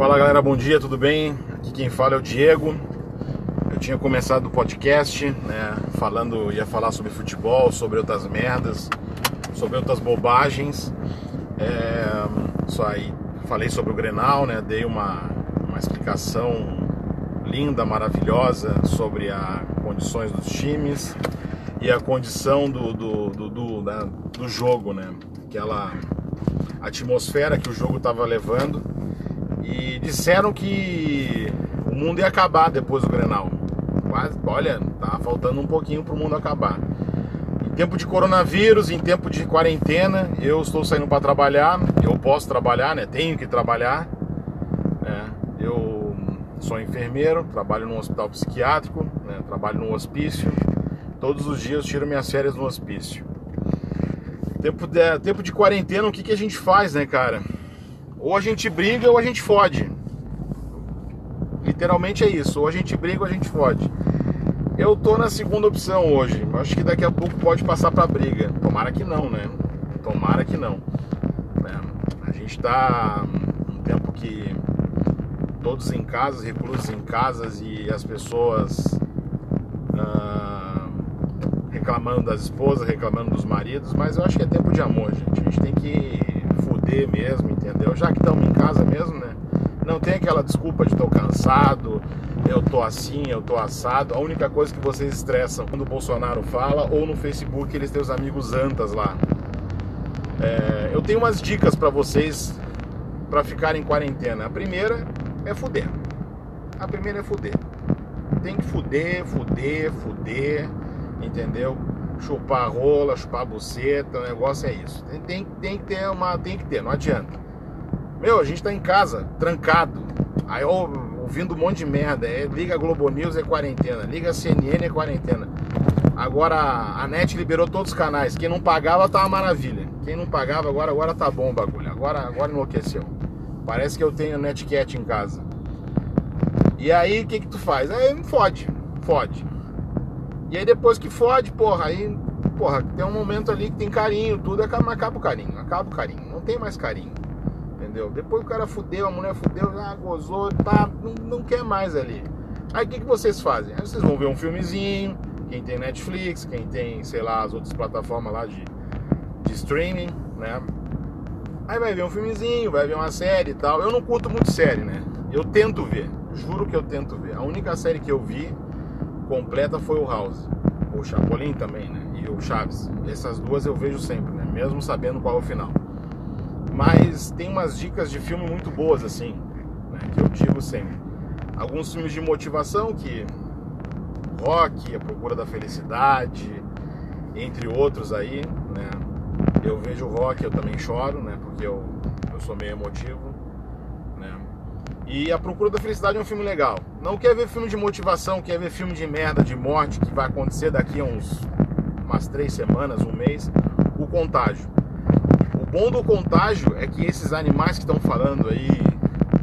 Fala galera, bom dia, tudo bem? Aqui quem fala é o Diego. Eu tinha começado o podcast, né, falando, ia falar sobre futebol, sobre outras merdas, sobre outras bobagens. É, só aí falei sobre o Grenal, né, dei uma, uma explicação linda, maravilhosa sobre as condições dos times e a condição do, do, do, do, da, do jogo, né? Aquela atmosfera que o jogo estava levando e disseram que o mundo ia acabar depois do Grenal. Quase, olha, tá faltando um pouquinho para o mundo acabar. Em tempo de coronavírus, em tempo de quarentena, eu estou saindo para trabalhar. Eu posso trabalhar, né? Tenho que trabalhar. Né? Eu sou enfermeiro, trabalho num hospital psiquiátrico, né? trabalho num hospício. Todos os dias tiro minhas férias no hospício. Tempo de, tempo de quarentena, o que, que a gente faz, né, cara? Ou a gente briga ou a gente fode. Literalmente é isso. Ou a gente briga ou a gente fode. Eu tô na segunda opção hoje. Acho que daqui a pouco pode passar pra briga. Tomara que não, né? Tomara que não. É, a gente tá um tempo que todos em casa, reclusos em casas e as pessoas ah, reclamando das esposas, reclamando dos maridos, mas eu acho que é tempo de amor, gente. A gente tem que mesmo, entendeu? Já que estamos em casa mesmo, né? Não tem aquela desculpa de tô cansado, eu tô assim, eu tô assado. A única coisa que vocês estressam quando o Bolsonaro fala ou no Facebook eles têm os amigos antas lá. É, eu tenho umas dicas para vocês para ficar em quarentena. A primeira é fuder. A primeira é fuder. Tem que fuder, fuder, fuder, entendeu? Chupar rola, chupar buceta, o negócio é isso. Tem, tem, tem, que ter uma. Tem que ter, não adianta. Meu, a gente tá em casa, trancado. Aí ouvindo um monte de merda. É, liga Globo News é quarentena, liga CNN é quarentena. Agora a NET liberou todos os canais. Quem não pagava tá uma maravilha. Quem não pagava agora, agora tá bom o bagulho. Agora, agora enlouqueceu. Parece que eu tenho NetCat em casa. E aí o que que tu faz? Aí fode, fode. E aí depois que fode, porra, aí, porra, tem um momento ali que tem carinho, tudo, acaba, acaba o carinho, acaba o carinho, não tem mais carinho. Entendeu? Depois o cara fudeu, a mulher fudeu, já gozou, tá, não, não quer mais ali. Aí o que, que vocês fazem? Aí vocês vão ver um filmezinho, quem tem Netflix, quem tem, sei lá, as outras plataformas lá de, de streaming, né? Aí vai ver um filmezinho, vai ver uma série e tal. Eu não curto muito série, né? Eu tento ver, juro que eu tento ver. A única série que eu vi completa foi o House. O Chapolin também, né? E o Chaves. Essas duas eu vejo sempre, né? Mesmo sabendo qual é o final. Mas tem umas dicas de filme muito boas, assim, né? Que eu digo sempre. Alguns filmes de motivação que. Rock, A Procura da Felicidade, entre outros aí, né? Eu vejo rock, eu também choro, né? Porque eu, eu sou meio emotivo? E A Procura da Felicidade é um filme legal. Não quer ver filme de motivação, quer ver filme de merda, de morte, que vai acontecer daqui a uns umas três semanas, um mês. O Contágio. O bom do Contágio é que esses animais que estão falando aí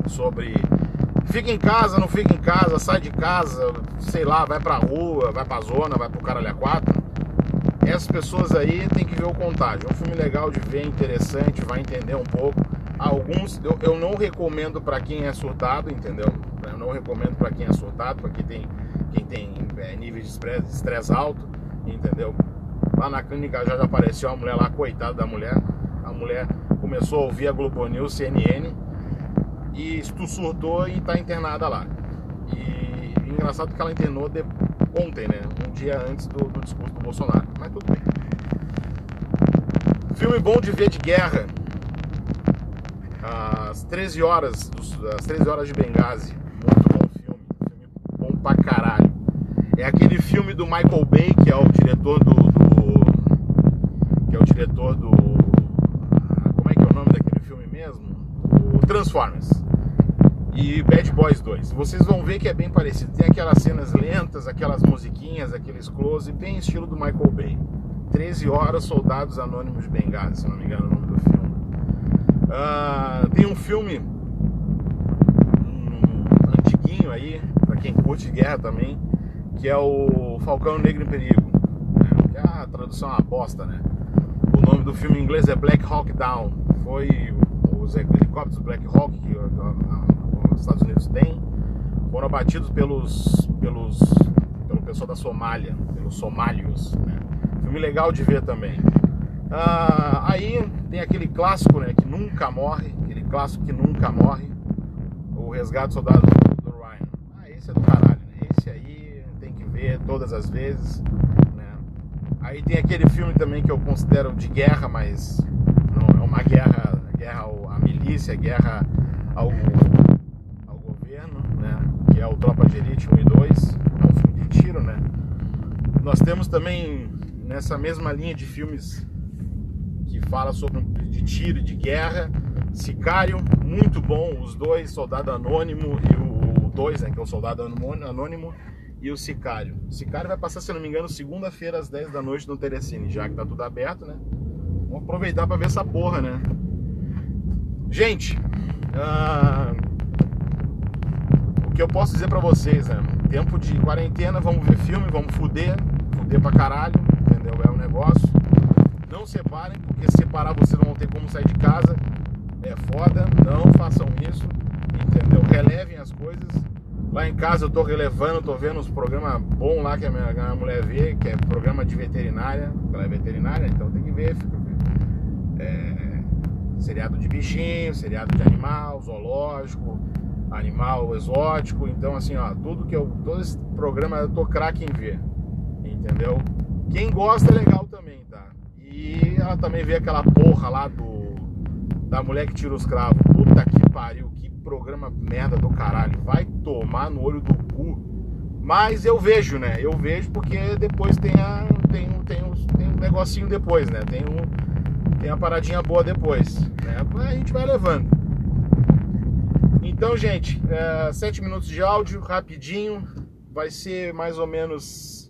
sobre fica em casa, não fica em casa, sai de casa, sei lá, vai pra rua, vai pra zona, vai pro caralho a quatro. Essas pessoas aí tem que ver o Contágio. É um filme legal de ver, interessante, vai entender um pouco. Alguns eu, eu não recomendo para quem é surtado, entendeu? Eu não recomendo para quem é surtado, para quem tem, quem tem é, nível de estresse alto, entendeu? Lá na clínica já, apareceu a mulher lá, coitada da mulher. A mulher começou a ouvir a Globo News, CNN, e surtou e tá internada lá. E engraçado que ela internou de, ontem, né? Um dia antes do, do discurso do Bolsonaro. Mas tudo bem. Filme bom de ver de guerra às 13 horas, às 13 horas de Benghazi. Muito bom filme, filme bom pra caralho. É aquele filme do Michael Bay, que é o diretor do, do que é o diretor do como é que é o nome daquele filme mesmo? O Transformers. E Bad Boys 2. Vocês vão ver que é bem parecido. Tem aquelas cenas lentas, aquelas musiquinhas, aqueles close, bem estilo do Michael Bay. 13 horas, Soldados Anônimos de Benghazi, se não me engano é o nome do filme. Uh, tem um filme um, antiguinho aí, para quem curte guerra também, que é o Falcão Negro em Perigo. Né? A tradução é uma bosta, né? O nome do filme em inglês é Black Hawk Down. Foi os helicópteros Black Hawk, que, soldados têm. Foram abatidos pelos, pelos, pelo pessoal da Somália, pelos somálios. Né? Filme legal de ver também. Ah, aí tem aquele clássico, né, que nunca morre, aquele clássico que nunca morre, o Resgate Soldado do Ryan. Ah, esse é do caralho, né? Esse aí tem que ver todas as vezes, né? Aí tem aquele filme também que eu considero de guerra, mas não é uma guerra, guerra à milícia, guerra ao, ao governo, né? Que é o Tropa de Elite 1 e 2, é um filme de tiro, né? Nós temos também nessa mesma linha de filmes que fala sobre de tiro, de guerra. Sicário, muito bom, os dois, Soldado Anônimo e o 2, né, que é o Soldado Anônimo e o Sicário. O Sicário vai passar, se não me engano, segunda-feira às 10 da noite no Telecine, já que tá tudo aberto, né? Vamos aproveitar para ver essa porra, né? Gente, uh... o que eu posso dizer para vocês, né? Tempo de quarentena, vamos ver filme, vamos fuder, fuder pra caralho, entendeu? É um negócio. Separem, porque se separar vocês não vão ter como sair de casa. É foda, não façam isso, entendeu? Relevem as coisas. Lá em casa eu tô relevando, tô vendo uns programas bons lá que a minha, a minha, mulher vê, que é programa de veterinária. Ela é veterinária, então tem que ver. Fica, é, seriado de bichinho, seriado de animal, zoológico, animal exótico. Então, assim, ó, tudo que eu. Todo esse programa eu tô craque em ver. Entendeu? Quem gosta é legal também, tá? E ela também vê aquela porra lá do. Da mulher que tira os cravos. Puta que pariu, que programa merda do caralho. Vai tomar no olho do cu. Mas eu vejo, né? Eu vejo porque depois tem a. Tem, tem, tem um negocinho depois, né? Tem um. Tem a paradinha boa depois. Né? A gente vai levando. Então, gente, é, sete minutos de áudio, rapidinho. Vai ser mais ou menos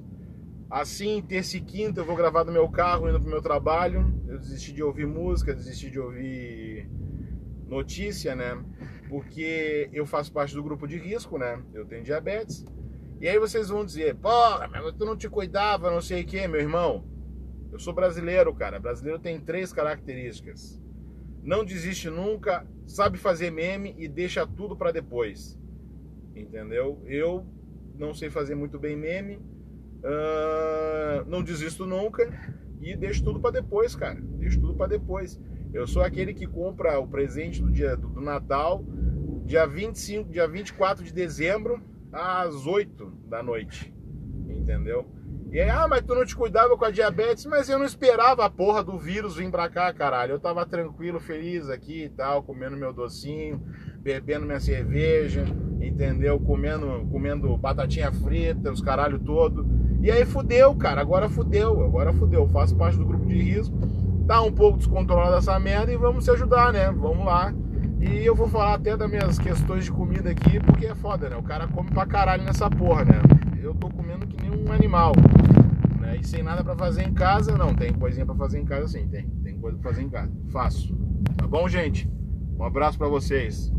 Assim, terça e quinta eu vou gravar no meu carro indo pro meu trabalho. Eu desisti de ouvir música, desisti de ouvir notícia, né? Porque eu faço parte do grupo de risco, né? Eu tenho diabetes. E aí vocês vão dizer, porra, mas tu não te cuidava, não sei o que, meu irmão. Eu sou brasileiro, cara. Brasileiro tem três características. Não desiste nunca, sabe fazer meme e deixa tudo para depois. Entendeu? Eu não sei fazer muito bem meme Uh, não desisto nunca e deixo tudo para depois, cara. Deixo tudo para depois. Eu sou aquele que compra o presente do dia do, do, Natal, dia 25, dia 24 de dezembro, às 8 da noite. Entendeu? E aí, ah, mas tu não te cuidava com a diabetes, mas eu não esperava a porra do vírus vir pra cá, caralho. Eu tava tranquilo, feliz aqui e tal, comendo meu docinho, bebendo minha cerveja, entendeu? Comendo, comendo batatinha frita, os caralho todo. E aí fudeu, cara. Agora fudeu. Agora fudeu. Faço parte do grupo de risco. Tá um pouco descontrolado essa merda e vamos se ajudar, né? Vamos lá. E eu vou falar até das minhas questões de comida aqui, porque é foda, né? O cara come pra caralho nessa porra, né? Eu tô comendo que nem um animal. Né? E sem nada pra fazer em casa, não. Tem coisinha pra fazer em casa sim, tem. Tem coisa pra fazer em casa. Faço. Tá bom, gente? Um abraço para vocês.